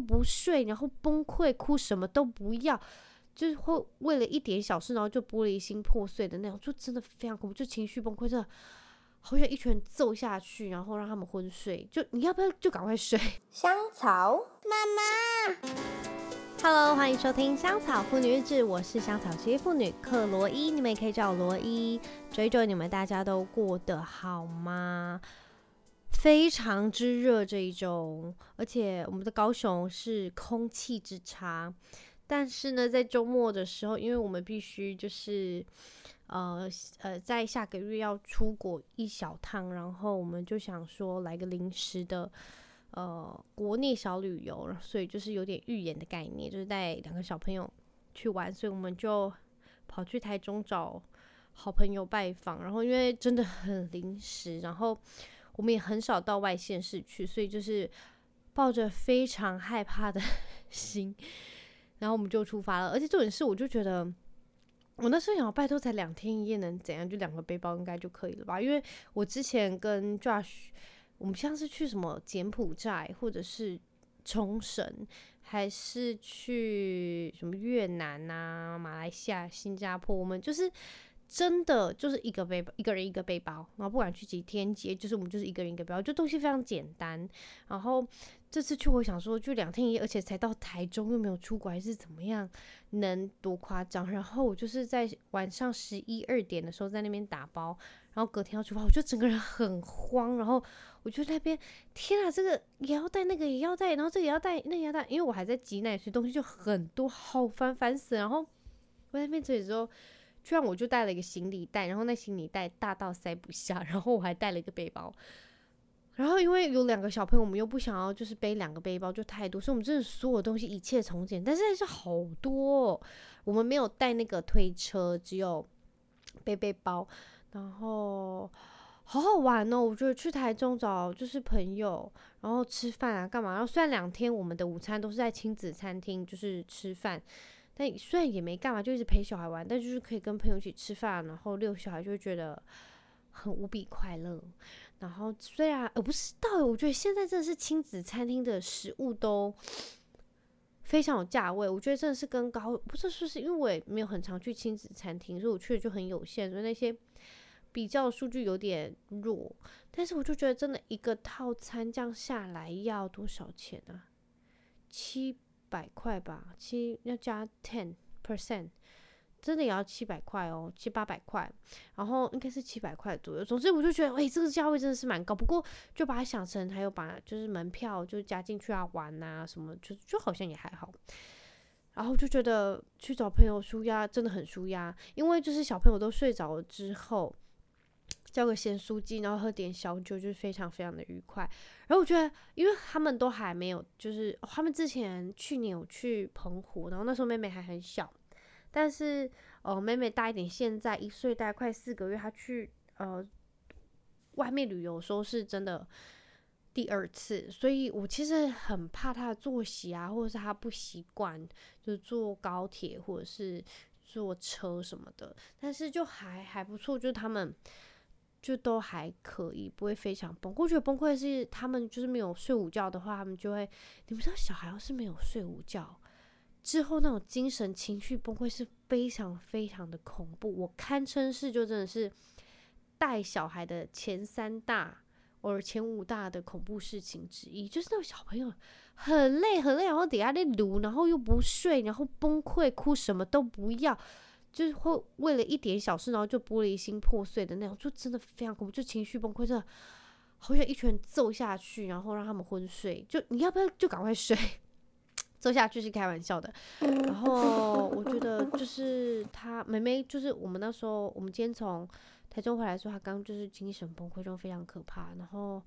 又不睡，然后崩溃哭，什么都不要，就是会为了一点小事，然后就玻璃心破碎的那种，就真的非常恐怖，就情绪崩溃，真的好想一拳揍下去，然后让他们昏睡。就你要不要就赶快睡？香草妈妈。Hello，欢迎收听香草妇女日志，我是香草职业妇女克罗伊，你们也可以叫我罗伊。追追你们大家都过得好吗？非常之热这一周，而且我们的高雄是空气之差。但是呢，在周末的时候，因为我们必须就是呃呃，在下个月要出国一小趟，然后我们就想说来个临时的。呃，国内小旅游，所以就是有点预演的概念，就是带两个小朋友去玩，所以我们就跑去台中找好朋友拜访。然后因为真的很临时，然后我们也很少到外县市去，所以就是抱着非常害怕的 心，然后我们就出发了。而且重点是，我就觉得我那时候想，拜托才两天一夜，能怎样？就两个背包应该就可以了吧？因为我之前跟 Josh。我们像是去什么柬埔寨，或者是冲绳，还是去什么越南啊、马来西亚、新加坡，我们就是真的就是一个背包，一个人一个背包，然后不管去几天几夜，就是我们就是一个人一个背包，就东西非常简单，然后。这次去，我想说就两天一夜，而且才到台中，又没有出国，还是怎么样，能多夸张？然后我就是在晚上十一二点的时候在那边打包，然后隔天要出发，我就整个人很慌。然后我就在那边，天啊，这个也要带，那个也要带，然后这个也要带，那个也要带，因为我还在挤奶，所以东西就很多，好烦烦死。然后我在那边这里之后，居然我就带了一个行李袋，然后那行李袋大到塞不下，然后我还带了一个背包。然后因为有两个小朋友，我们又不想要就是背两个背包就太多，所以我们真的所有东西一切从简，但是还是好多。我们没有带那个推车，只有背背包。然后好好玩哦，我觉得去台中找就是朋友，然后吃饭啊干嘛。然后虽然两天我们的午餐都是在亲子餐厅就是吃饭，但虽然也没干嘛，就一直陪小孩玩，但就是可以跟朋友一起吃饭，然后遛小孩，就会觉得很无比快乐。然后虽然我不是，到，我觉得现在真的是亲子餐厅的食物都非常有价位。我觉得真的是跟高，不知道是不是因为我也没有很常去亲子餐厅，所以我去的就很有限，所以那些比较数据有点弱。但是我就觉得真的一个套餐这样下来要多少钱啊？七百块吧，七要加 ten percent。真的也要七百块哦，七八百块，然后应该是七百块左右。总之我就觉得，哎、这个价位真的是蛮高。不过就把它想成还有把就是门票就加进去啊，玩啊什么，就就好像也还好。然后就觉得去找朋友舒压真的很舒压，因为就是小朋友都睡着了之后，叫个咸酥鸡，然后喝点小酒，就是非常非常的愉快。然后我觉得，因为他们都还没有，就是他们之前去年有去澎湖，然后那时候妹妹还很小。但是，呃，妹妹大一点，现在一岁，大概快四个月。她去呃外面旅游的时候是真的第二次，所以我其实很怕她的作息啊，或者是她不习惯，就是坐高铁或者是坐车什么的。但是就还还不错，就是他们就都还可以，不会非常崩溃。我觉得崩溃是他们就是没有睡午觉的话，他们就会，你们知道小孩要是没有睡午觉。之后那种精神情绪崩溃是非常非常的恐怖，我堪称是就真的是带小孩的前三大或者前五大的恐怖事情之一，就是那种小朋友很累很累，然后底下在撸，然后又不睡，然后崩溃哭，什么都不要，就是会为了一点小事，然后就玻璃心破碎的那种，就真的非常恐怖，就情绪崩溃，真的好想一拳揍下去，然后让他们昏睡，就你要不要就赶快睡？揍下去是开玩笑的，然后我觉得就是他妹妹，就是我们那时候，我们今天从台中回来的时候，他刚就是精神崩溃，就非常可怕。然后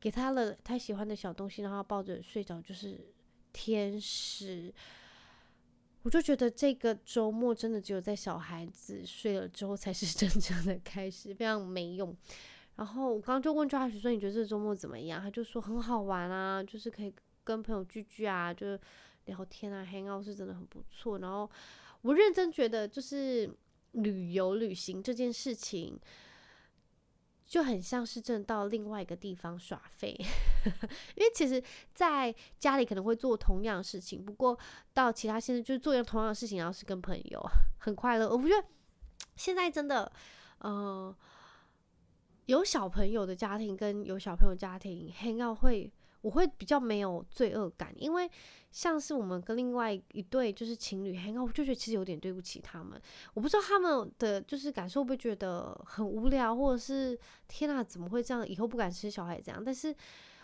给他了他喜欢的小东西，然后抱着睡着，就是天使。我就觉得这个周末真的只有在小孩子睡了之后才是 真正的开始，非常没用。然后我刚刚就问抓许说：“你觉得这个周末怎么样？”他就说：“很好玩啊，就是可以。”跟朋友聚聚啊，就聊天啊，hang out 是真的很不错。然后我认真觉得，就是旅游旅行这件事情，就很像是真的到另外一个地方耍废。因为其实在家里可能会做同样的事情，不过到其他现在就是做一样同样的事情，然后是跟朋友很快乐。我不觉得现在真的，呃，有小朋友的家庭跟有小朋友家庭 hang out 会。我会比较没有罪恶感，因为像是我们跟另外一对就是情侣，很好，我就觉得其实有点对不起他们。我不知道他们的就是感受会不会觉得很无聊，或者是天啊，怎么会这样？以后不敢生小孩这样。但是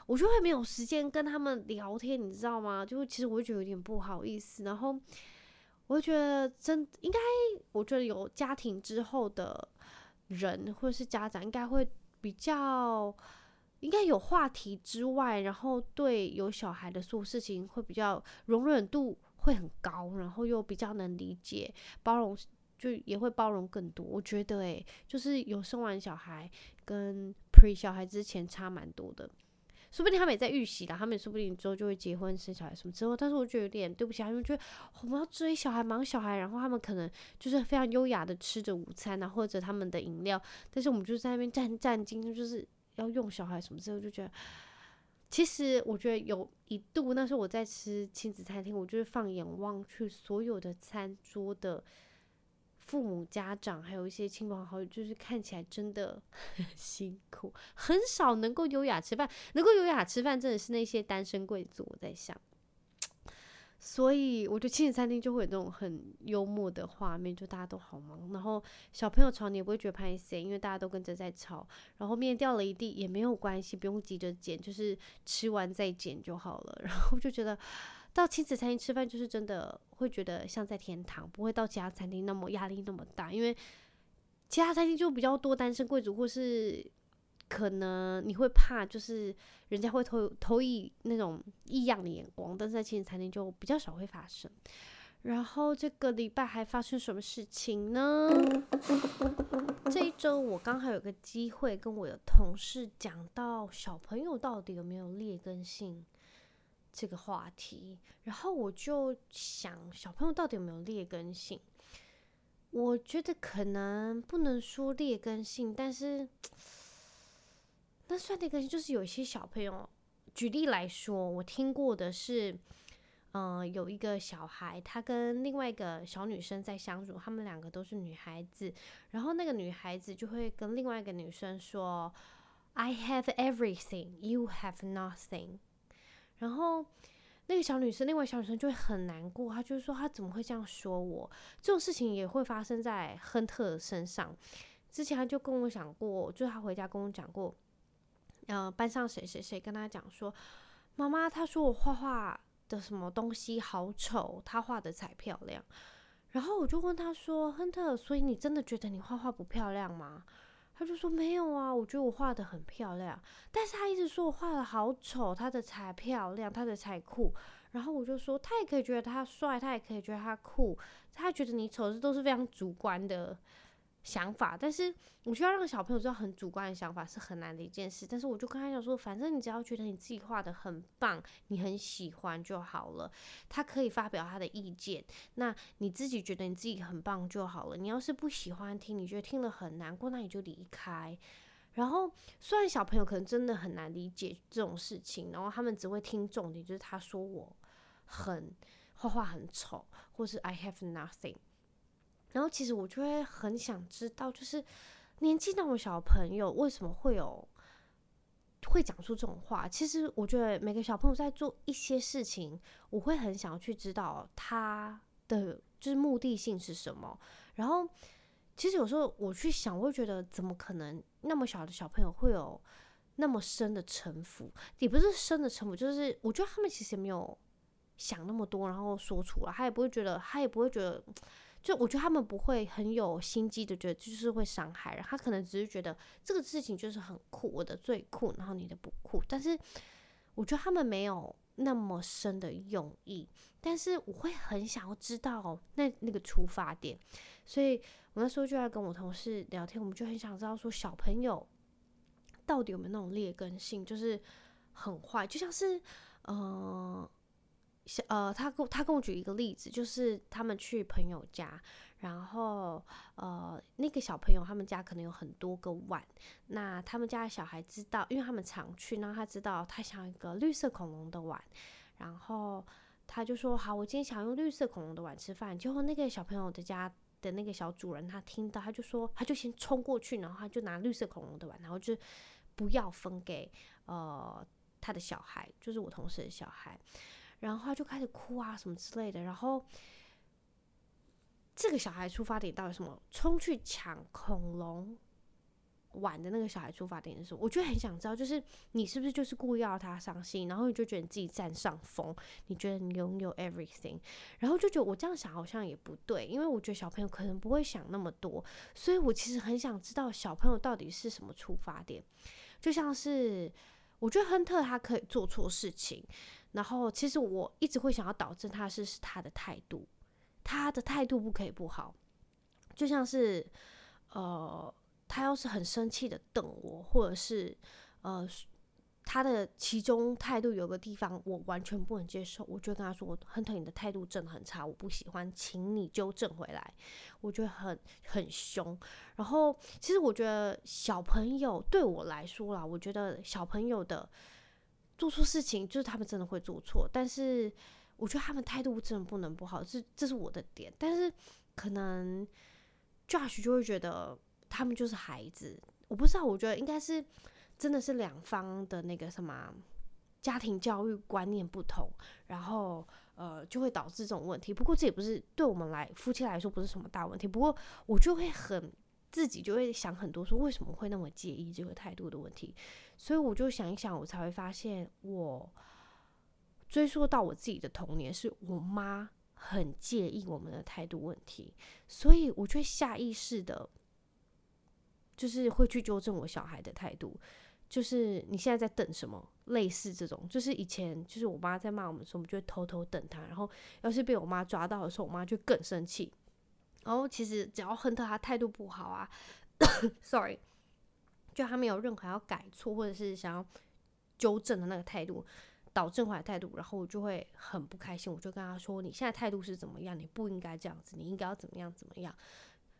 我就会没有时间跟他们聊天，你知道吗？就其实我会觉得有点不好意思。然后我会觉得真应该，我觉得有家庭之后的人或者是家长应该会比较。应该有话题之外，然后对有小孩的所有事情会比较容忍度会很高，然后又比较能理解、包容，就也会包容更多。我觉得，诶，就是有生完小孩跟 pre 小孩之前差蛮多的，说不定他们也在预习啦，他们也说不定之后就会结婚生小孩什么之后。但是我觉得有点对不起他们，觉得我们要追小孩、忙小孩，然后他们可能就是非常优雅的吃着午餐啊，或者他们的饮料，但是我们就在那边战战兢兢，就是。要用小孩什么之后，就觉得其实我觉得有一度，那时候我在吃亲子餐厅，我就是放眼望去，所有的餐桌的父母、家长，还有一些亲朋好友，就是看起来真的很 辛苦，很少能够优雅吃饭，能够优雅吃饭，真的是那些单身贵族。我在想。所以我觉得亲子餐厅就会有那种很幽默的画面，就大家都好忙，然后小朋友吵你也不会觉得拍谢，因为大家都跟着在吵，然后面掉了一地也没有关系，不用急着捡，就是吃完再捡就好了。然后就觉得到亲子餐厅吃饭就是真的会觉得像在天堂，不会到其他餐厅那么压力那么大，因为其他餐厅就比较多单身贵族或是。可能你会怕，就是人家会投投以那种异样的眼光，但是在亲子餐厅就比较少会发生。然后这个礼拜还发生什么事情呢？这一周我刚好有个机会跟我的同事讲到小朋友到底有没有劣根性这个话题，然后我就想，小朋友到底有没有劣根性？我觉得可能不能说劣根性，但是。那算那个，就是有一些小朋友，举例来说，我听过的是，嗯、有一个小孩，他跟另外一个小女生在相处，他们两个都是女孩子，然后那个女孩子就会跟另外一个女生说：“I have everything, you have nothing。”然后那个小女生，另外小女生就会很难过，她就是说，她怎么会这样说我？这种事情也会发生在亨特身上。之前他就跟我讲过，就是他回家跟我讲过。呃，班上谁谁谁跟他讲说，妈妈，他说我画画的什么东西好丑，他画的才漂亮。然后我就问他说，亨特，所以你真的觉得你画画不漂亮吗？他就说没有啊，我觉得我画的很漂亮。但是他一直说我画的好丑，他的才漂亮，他的才酷。然后我就说，他也可以觉得他帅，他也可以觉得他酷，他觉得你丑，这都是非常主观的。想法，但是我需要让小朋友知道很主观的想法是很难的一件事。但是我就跟他讲说，反正你只要觉得你自己画得很棒，你很喜欢就好了。他可以发表他的意见，那你自己觉得你自己很棒就好了。你要是不喜欢听，你觉得听了很难过，那你就离开。然后虽然小朋友可能真的很难理解这种事情，然后他们只会听重点，就是他说我很 画画很丑，或是 I have nothing。然后其实我就会很想知道，就是年纪那么小的朋友为什么会有会讲出这种话？其实我觉得每个小朋友在做一些事情，我会很想要去知道他的就是目的性是什么。然后其实有时候我去想，我会觉得怎么可能那么小的小朋友会有那么深的城府？也不是深的城府，就是我觉得他们其实也没有想那么多，然后说出来，他也不会觉得，他也不会觉得。就我觉得他们不会很有心机的，觉得就是会伤害人。他可能只是觉得这个事情就是很酷，我的最酷，然后你的不酷。但是我觉得他们没有那么深的用意。但是我会很想要知道那那个出发点，所以我那时候就在跟我同事聊天，我们就很想知道说小朋友到底有没有那种劣根性，就是很坏，就像是嗯。呃，他跟他跟我举一个例子，就是他们去朋友家，然后呃，那个小朋友他们家可能有很多个碗，那他们家的小孩知道，因为他们常去，然后他知道他想要一个绿色恐龙的碗，然后他就说好，我今天想用绿色恐龙的碗吃饭。结果那个小朋友的家的那个小主人他听到，他就说，他就先冲过去，然后他就拿绿色恐龙的碗，然后就不要分给呃他的小孩，就是我同事的小孩。然后他就开始哭啊，什么之类的。然后这个小孩出发点到底什么？冲去抢恐龙玩的那个小孩出发点是什么？我就很想知道，就是你是不是就是故意要他伤心，然后你就觉得你自己占上风，你觉得你拥有 everything，然后就觉得我这样想好像也不对，因为我觉得小朋友可能不会想那么多，所以我其实很想知道小朋友到底是什么出发点。就像是我觉得亨特他可以做错事情。然后，其实我一直会想要导正他是，是他的态度，他的态度不可以不好。就像是，呃，他要是很生气的瞪我，或者是，呃，他的其中态度有个地方我完全不能接受，我就跟他说：“亨特，你的态度真的很差，我不喜欢，请你纠正回来。”我觉得很很凶。然后，其实我觉得小朋友对我来说啦，我觉得小朋友的。做错事情就是他们真的会做错，但是我觉得他们态度真的不能不好，这这是我的点。但是可能 Josh 就会觉得他们就是孩子，我不知道，我觉得应该是真的是两方的那个什么家庭教育观念不同，然后呃就会导致这种问题。不过这也不是对我们来夫妻来说不是什么大问题，不过我就会很。自己就会想很多，说为什么会那么介意这个态度的问题，所以我就想一想，我才会发现，我追溯到我自己的童年，是我妈很介意我们的态度问题，所以我就下意识的，就是会去纠正我小孩的态度，就是你现在在等什么？类似这种，就是以前就是我妈在骂我们的时候，我们就会偷偷等她，然后要是被我妈抓到的时候，我妈就更生气。然后其实只要亨特他态度不好啊，sorry，就他没有任何要改错或者是想要纠正的那个态度，导正回来态度，然后我就会很不开心，我就跟他说：“你现在态度是怎么样？你不应该这样子，你应该要怎么样怎么样。”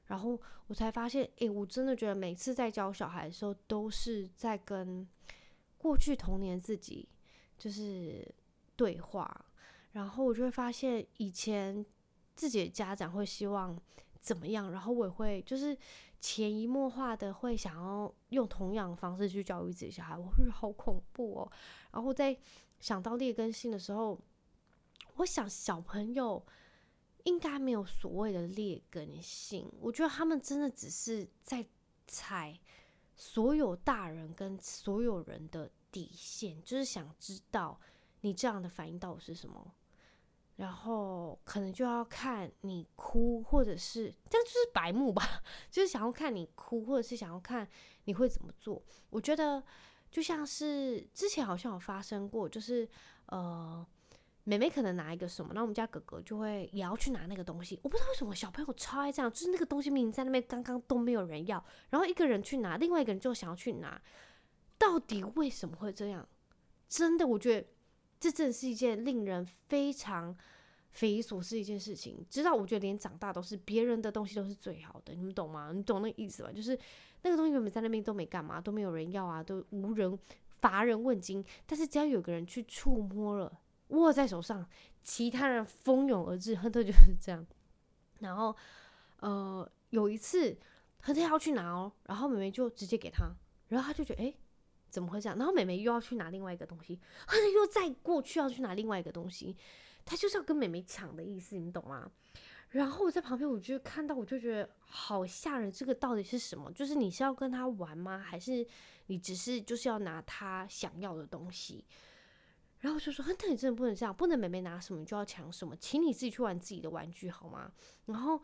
然后我才发现，诶，我真的觉得每次在教小孩的时候，都是在跟过去童年自己就是对话，然后我就会发现以前。自己的家长会希望怎么样，然后我也会就是潜移默化的会想要用同样的方式去教育自己小孩，我会好恐怖哦。然后在想到劣根性的时候，我想小朋友应该没有所谓的劣根性，我觉得他们真的只是在踩所有大人跟所有人的底线，就是想知道你这样的反应到底是什么。然后可能就要看你哭，或者是这就是白目吧，就是想要看你哭，或者是想要看你会怎么做。我觉得就像是之前好像有发生过，就是呃，妹妹可能拿一个什么，那我们家哥哥就会也要去拿那个东西。我不知道为什么小朋友超爱这样，就是那个东西明明在那边刚刚都没有人要，然后一个人去拿，另外一个人就想要去拿，到底为什么会这样？真的，我觉得。这真是一件令人非常匪夷所思一件事情。直到我觉得连长大都是别人的东西都是最好的，你们懂吗？你懂那个意思吧？就是那个东西原本在那边都没干嘛，都没有人要啊，都无人乏人问津。但是只要有个人去触摸了，握在手上，其他人蜂拥而至。亨特就是这样。然后呃，有一次亨特要去拿哦，然后妹妹就直接给他，然后他就觉得诶。怎么会这样？然后妹妹又要去拿另外一个东西，或者又再过去要去拿另外一个东西，他就是要跟妹妹抢的意思，你懂吗？然后我在旁边，我就看到，我就觉得好吓人。这个到底是什么？就是你是要跟他玩吗？还是你只是就是要拿他想要的东西？然后就说：“亨特，你真的不能这样，不能妹妹拿什么就要抢什么，请你自己去玩自己的玩具好吗？”然后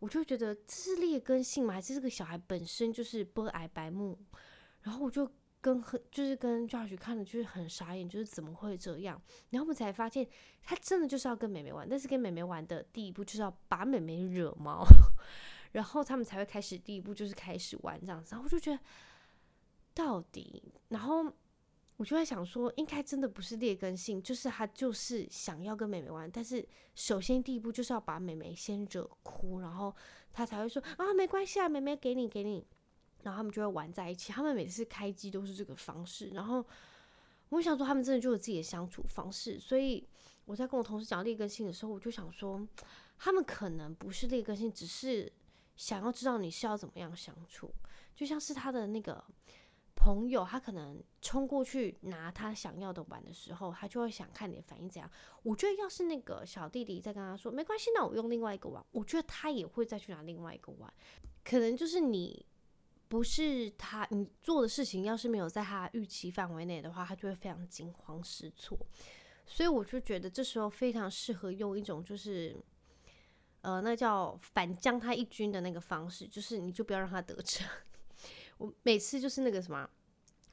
我就觉得这是劣根性吗？还是这个小孩本身就是不挨白目？然后我就。跟很就是跟 Josh 看的就是很傻眼，就是怎么会这样？然后我们才发现，他真的就是要跟妹妹玩，但是跟妹妹玩的第一步就是要把妹妹惹毛，然后他们才会开始第一步就是开始玩这样子。然后我就觉得，到底，然后我就在想说，应该真的不是劣根性，就是他就是想要跟妹妹玩，但是首先第一步就是要把妹妹先惹哭，然后他才会说啊，没关系啊，妹妹给你给你，然后他们就会玩在一起。他们每次开机都是这个方式，然后我想说他们真的就有自己的相处方式，所以我在跟我同事讲劣根性的时候，我就想说，他们可能不是劣根性，只是想要知道你是要怎么样相处，就像是他的那个。朋友，他可能冲过去拿他想要的玩的时候，他就会想看你的反应怎样。我觉得要是那个小弟弟在跟他说没关系，那我用另外一个玩，我觉得他也会再去拿另外一个玩。可能就是你不是他，你做的事情要是没有在他预期范围内的话，他就会非常惊慌失措。所以我就觉得这时候非常适合用一种就是，呃，那叫反将他一军的那个方式，就是你就不要让他得逞。我每次就是那个什么，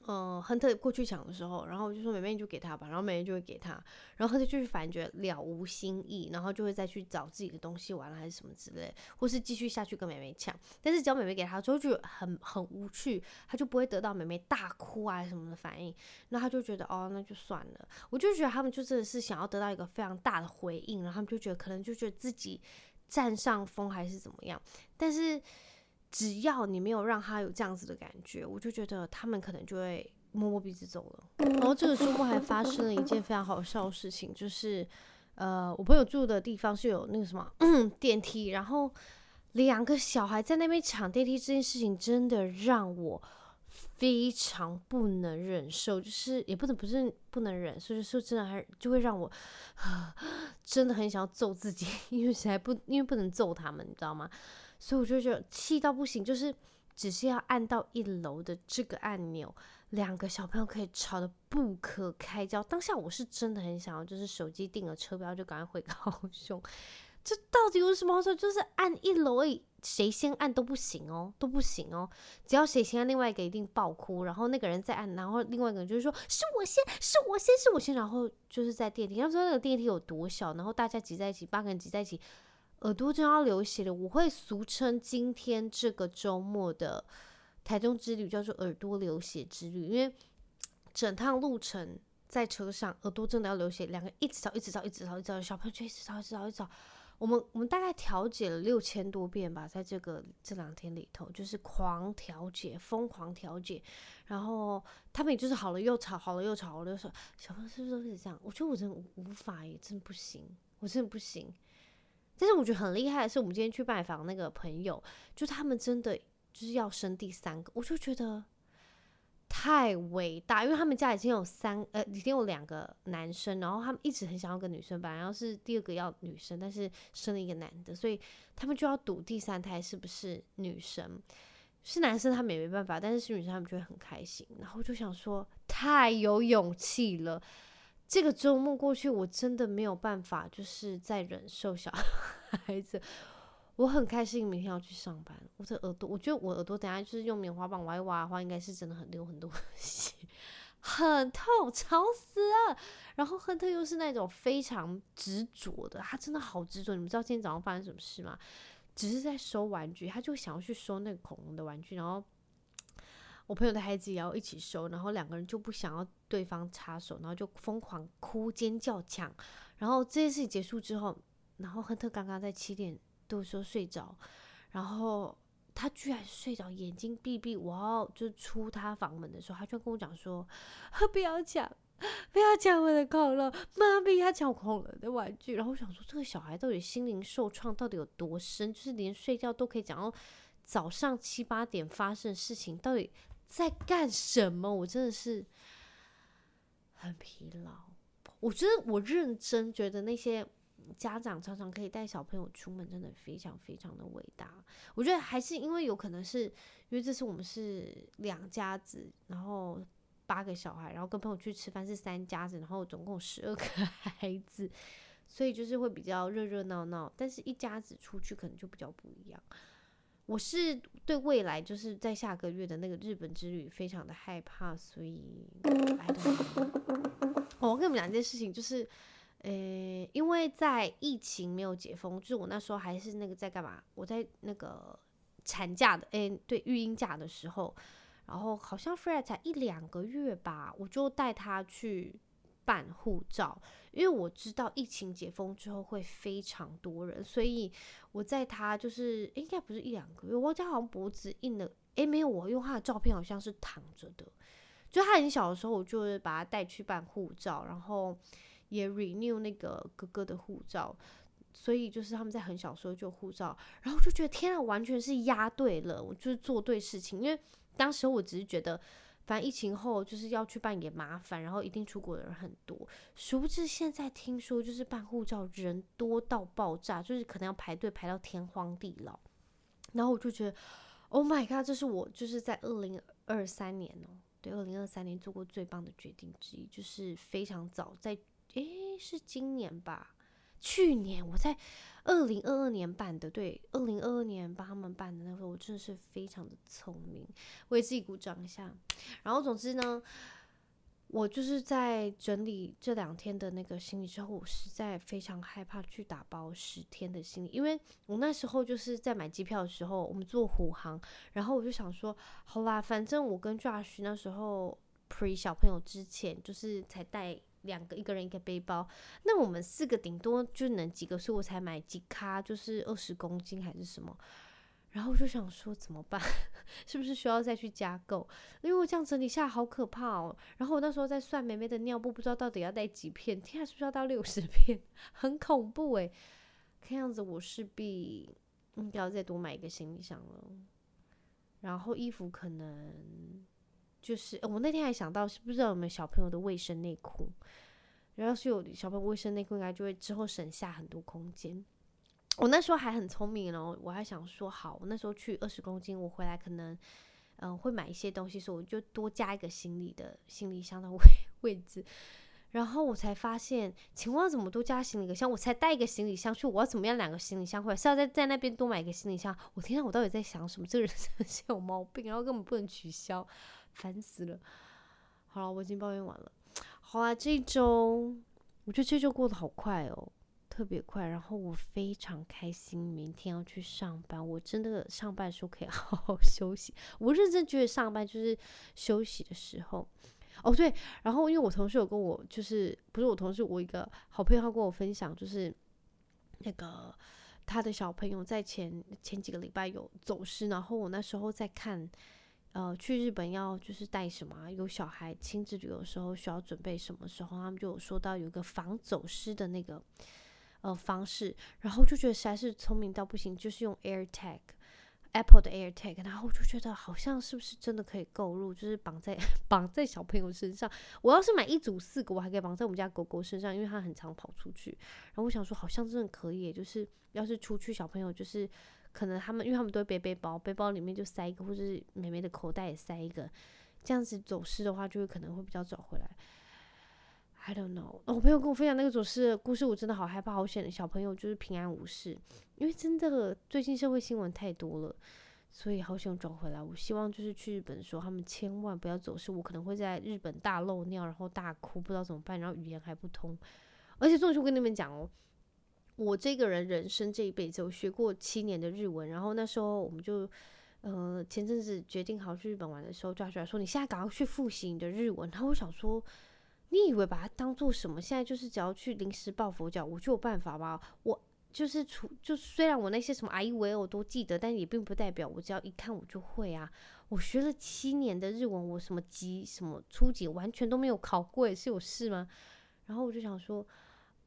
嗯、亨特过去抢的时候，然后我就说妹妹你就给他吧，然后妹妹就会给他，然后亨特就是反觉了无新意，然后就会再去找自己的东西玩还是什么之类，或是继续下去跟妹妹抢。但是只要妹妹给他之后就很很无趣，他就不会得到妹妹大哭啊什么的反应，那他就觉得哦那就算了。我就觉得他们就真的是想要得到一个非常大的回应，然后他们就觉得可能就觉得自己占上风还是怎么样，但是。只要你没有让他有这样子的感觉，我就觉得他们可能就会摸摸鼻子走了。然后这个周末还发生了一件非常好笑的事情，就是呃，我朋友住的地方是有那个什么 电梯，然后两个小孩在那边抢电梯，这件事情真的让我非常不能忍受，就是也不能不是不能忍受，就是说真的还就会让我 真的很想要揍自己，因为实在不因为不能揍他们，你知道吗？所以我就觉得气到不行，就是只是要按到一楼的这个按钮，两个小朋友可以吵得不可开交。当下我是真的很想要，就是手机订了车票就赶快回高雄。这到底有什么好说？就是按一楼而已，谁先按都不行哦，都不行哦。只要谁先按，另外一个一定爆哭，然后那个人再按，然后另外一个人就是说是我先，是我先，是我先，然后就是在电梯，要说那个电梯有多小，然后大家挤在一起，八个人挤在一起。耳朵就要流血了，我会俗称今天这个周末的台中之旅叫做耳朵流血之旅，因为整趟路程在车上耳朵真的要流血，两个一直吵，一直吵，一直吵，一直吵，小朋友就一直吵，一直吵，一直吵。我们我们大概调解了六千多遍吧，在这个这两天里头，就是狂调解，疯狂调解，然后他们也就是好了又吵，好了又吵，好了又吵。小朋友是不是都是这样？我觉得我真的无法也，真不行，我真的不行。但是我觉得很厉害的是，我们今天去拜访那个朋友，就他们真的就是要生第三个，我就觉得太伟大，因为他们家已经有三呃，已经有两个男生，然后他们一直很想要个女生，本来要是第二个要女生，但是生了一个男的，所以他们就要赌第三胎是不是女生，是男生他们也没办法，但是是女生他们就会很开心，然后就想说太有勇气了。这个周末过去，我真的没有办法，就是在忍受小 孩子。我很开心，明天要去上班。我的耳朵，我觉得我耳朵等下就是用棉花棒挖一挖的话，应该是真的很流很多 血，很痛，吵死了。然后亨特又是那种非常执着的，他真的好执着。你们知道今天早上发生什么事吗？只是在收玩具，他就想要去收那个恐龙的玩具，然后。我朋友的孩子也要一起收，然后两个人就不想要对方插手，然后就疯狂哭、尖叫、抢。然后这件事情结束之后，然后亨特刚刚在七点都说睡着，然后他居然睡着，眼睛闭闭。我要就出他房门的时候，他就跟我讲说：“ 不要抢，不要抢我的恐龙，妈咪要抢恐龙的玩具。”然后我想说，这个小孩到底心灵受创到底有多深？就是连睡觉都可以讲到早上七八点发生的事情，到底。在干什么？我真的是很疲劳。我觉得我认真觉得那些家长常常可以带小朋友出门，真的非常非常的伟大。我觉得还是因为有可能是因为这次我们是两家子，然后八个小孩，然后跟朋友去吃饭是三家子，然后总共十二个孩子，所以就是会比较热热闹闹。但是一家子出去可能就比较不一样。我是对未来就是在下个月的那个日本之旅非常的害怕，所以。我跟你们讲一件事情，就是，诶，因为在疫情没有解封，就是我那时候还是那个在干嘛？我在那个产假的，诶，对，育婴假的时候，然后好像 Freya 才一两个月吧，我就带他去办护照，因为我知道疫情解封之后会非常多人，所以我在他就是应该不是一两个月，我家好像脖子印了，诶，没有，我用他的照片好像是躺着的，就他很小的时候，我就把他带去办护照，然后也 renew 那个哥哥的护照，所以就是他们在很小时候就护照，然后就觉得天啊，完全是押对了，我就是做对事情，因为当时我只是觉得。反正疫情后就是要去办也麻烦，然后一定出国的人很多。殊不知现在听说就是办护照人多到爆炸，就是可能要排队排到天荒地老。然后我就觉得，Oh my god，这是我就是在二零二三年哦，对，二零二三年做过最棒的决定之一，就是非常早在，诶，是今年吧？去年我在。二零二二年办的，对，二零二二年帮他们办的那时候，我真的是非常的聪明，为自己鼓掌一下。然后总之呢，我就是在整理这两天的那个行李之后，我实在非常害怕去打包十天的行李，因为我那时候就是在买机票的时候，我们坐虎航，然后我就想说，好啦，反正我跟 Josh 那时候 pre 小朋友之前，就是才带。两个，一个人一个背包，那我们四个顶多就能几个，所以我才买几卡，就是二十公斤还是什么。然后我就想说怎么办？是不是需要再去加购？因为我这样整理下来好可怕哦。然后我那时候在算妹妹的尿布，不知道到底要带几片，天啊，是不是要到六十片？很恐怖诶。看样子我势必应该要再多买一个行李箱了。然后衣服可能。就是我那天还想到，是不是有没有小朋友的卫生内裤？然后是有小朋友卫生内裤，应该就会之后省下很多空间。我那时候还很聪明哦，我还想说，好，我那时候去二十公斤，我回来可能嗯、会买一些东西，所以我就多加一个行李的行李箱的 位位置。然后我才发现，请问要怎么多加行李箱？我才带一个行李箱去，我要怎么样两个行李箱回来？是要在在那边多买一个行李箱？我天啊，我到底在想什么？这个人 真的是有毛病，然后根本不能取消。烦死了！好了，我已经抱怨完了。好啦，这一周我觉得这周过得好快哦，特别快。然后我非常开心，明天要去上班。我真的上班的时候可以 好好休息。我认真觉得上班就是休息的时候。哦，对。然后因为我同事有跟我，就是不是我同事，我一个好朋友，他跟我分享，就是那个他的小朋友在前前几个礼拜有走失，然后我那时候在看。呃，去日本要就是带什么？有小孩亲子旅游的时候需要准备什么时候？他们就有说到有一个防走失的那个呃方式，然后就觉得实在是聪明到不行，就是用 AirTag，Apple 的 AirTag，然后我就觉得好像是不是真的可以购入，就是绑在绑在小朋友身上。我要是买一组四个，我还可以绑在我们家狗狗身上，因为它很常跑出去。然后我想说，好像真的可以，就是要是出去小朋友就是。可能他们，因为他们都会背背包，背包里面就塞一个，或者是妹妹的口袋也塞一个，这样子走失的话，就会可能会比较早回来。I don't know。我朋友跟我分享那个走失的故事，我真的好害怕，好险小朋友就是平安无事。因为真的最近社会新闻太多了，所以好想找回来。我希望就是去日本的时候，他们千万不要走失。我可能会在日本大漏尿，然后大哭，不知道怎么办，然后语言还不通。而且，终于我跟你们讲哦。我这个人人生这一辈子，我学过七年的日文。然后那时候我们就，呃，前阵子决定好去日本玩的时候，抓出来说：“你现在赶快去复习你的日文。”然后我想说：“你以为把它当做什么？现在就是只要去临时抱佛脚，我就有办法吗？我就是除就虽然我那些什么啊いうえお都记得，但也并不代表我只要一看我就会啊。我学了七年的日文，我什么级什么初级完全都没有考过，是有事吗？然后我就想说。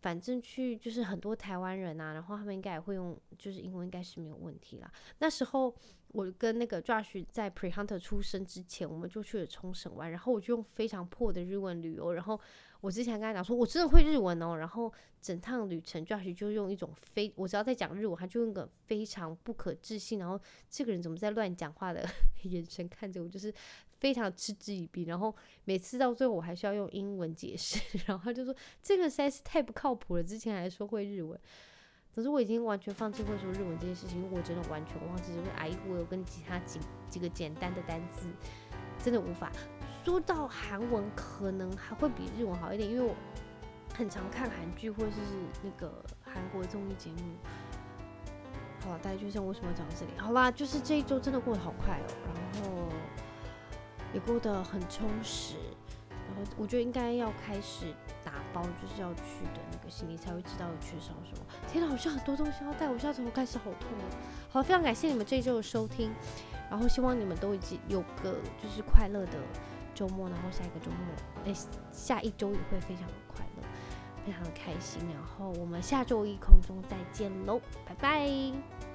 反正去就是很多台湾人啊，然后他们应该也会用，就是英文应该是没有问题啦。那时候我跟那个 Josh 在 Pre Hunter 出生之前，我们就去了冲绳湾，然后我就用非常破的日文旅游，然后。我之前跟他讲说，我真的会日文哦，然后整趟旅程，Josh 就用一种非我只要在讲日文，他就用个非常不可置信，然后这个人怎么在乱讲话的 眼神看着我，就是非常嗤之以鼻。然后每次到最后，我还需要用英文解释，然后他就说这个实在是太不靠谱了。之前还说会日文，可是我已经完全放弃会说日文这件事情，因为我真的完全忘记，就是哎，我有跟其他几几个简单的单字，真的无法。说到韩文，可能还会比日文好一点，因为我很常看韩剧或者是那个韩国综艺节目。好了，大家就像为什么讲到这里？好啦，就是这一周真的过得好快哦。然后也过得很充实。然后我觉得应该要开始打包，就是要去的那个行李才会知道有缺少什么。天哪，好像很多东西要带，我现在头开始好痛哦。好，非常感谢你们这一周的收听，然后希望你们都已经有个就是快乐的周末，然后下一个周末，哎，下一周也会非常的快乐，非常的开心。然后我们下周一空中再见喽，拜拜。